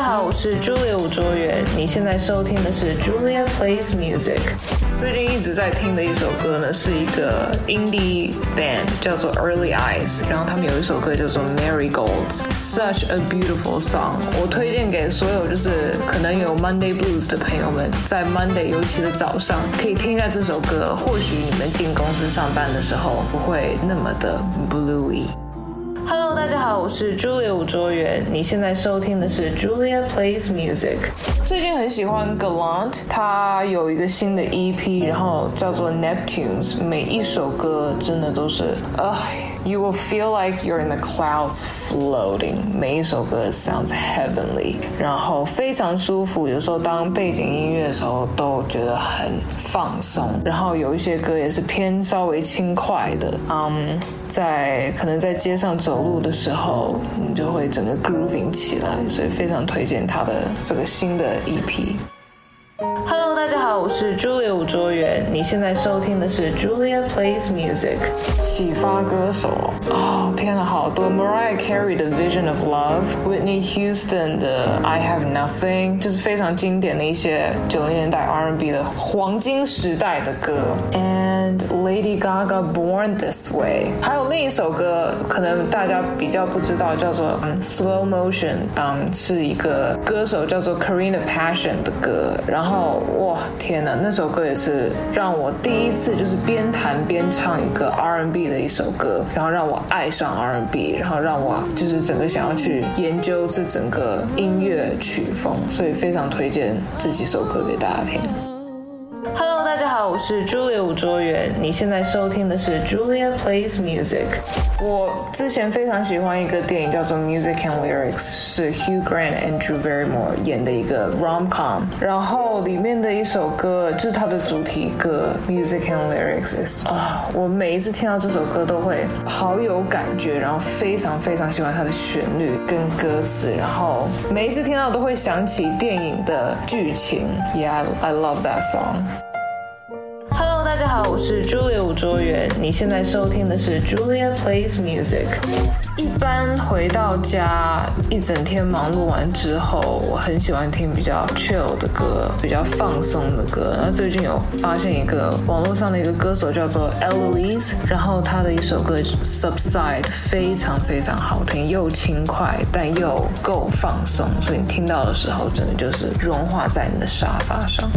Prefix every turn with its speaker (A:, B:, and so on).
A: 家好，我是 Julia 吴卓源。你现在收听的是 Julia Plays Music。最近一直在听的一首歌呢，是一个 indie band，叫做 Early Eyes。然后他们有一首歌叫做 Mary Golds，Such a beautiful song。我推荐给所有就是可能有 Monday Blues 的朋友们，在 Monday 尤其的早上，可以听一下这首歌，或许你们进公司上班的时候不会那么的 bluey。是 Julia 吴卓源。你现在收听的是 Julia Plays Music。最近很喜欢 Galant，他有一个新的 EP，然后叫做 Neptunes。每一首歌真的都是，哎。You will feel like you're in the clouds floating。每一首歌 sounds heavenly，然后非常舒服。有时候当背景音乐的时候都觉得很放松。然后有一些歌也是偏稍微轻快的，嗯，在可能在街上走路的时候，你就会整个 grooving 起来。所以非常推荐他的这个新的 EP。Hello，大家好，我是 Julia 吴卓源。你现在收听的是 Julia Plays Music。启发歌手哦，天哪，好多 Mariah Carey 的 Vision of Love，Whitney Houston 的 I Have Nothing，就是非常经典的一些九零年代 R&B 的黄金时代的歌。And Lady Gaga Born This Way，还有另一首歌，可能大家比较不知道，叫做 Slow Motion，嗯，是一个歌手叫做 Karina Passion 的歌，然后。哦，哇，天 天哪！那首歌也是让我第一次就是边弹边唱一个 R&B 的一首歌，然后让我爱上 R&B，然后让我就是整个想要去研究这整个音乐曲风，所以非常推荐这几首歌给大家听。我是 Julia 吴卓源。你现在收听的是 Julia Plays Music。我之前非常喜欢一个电影叫做 Music and Lyrics，是 Hugh Grant and Drew Barrymore 演的一个 rom com。然后里面的一首歌就是它的主题歌 Music and Lyrics。啊，我每一次听到这首歌都会好有感觉，然后非常非常喜欢它的旋律跟歌词，然后每一次听到都会想起电影的剧情。Yeah，I love that song。大家好，我是 Julia 吴卓元。你现在收听的是 Julia Plays Music。一般回到家一整天忙碌完之后，我很喜欢听比较 chill 的歌，比较放松的歌。然后最近有发现一个网络上的一个歌手叫做 Eloise，然后他的一首歌 Subside 非常非常好听，又轻快但又够放松，所以你听到的时候，真的就是融化在你的沙发上。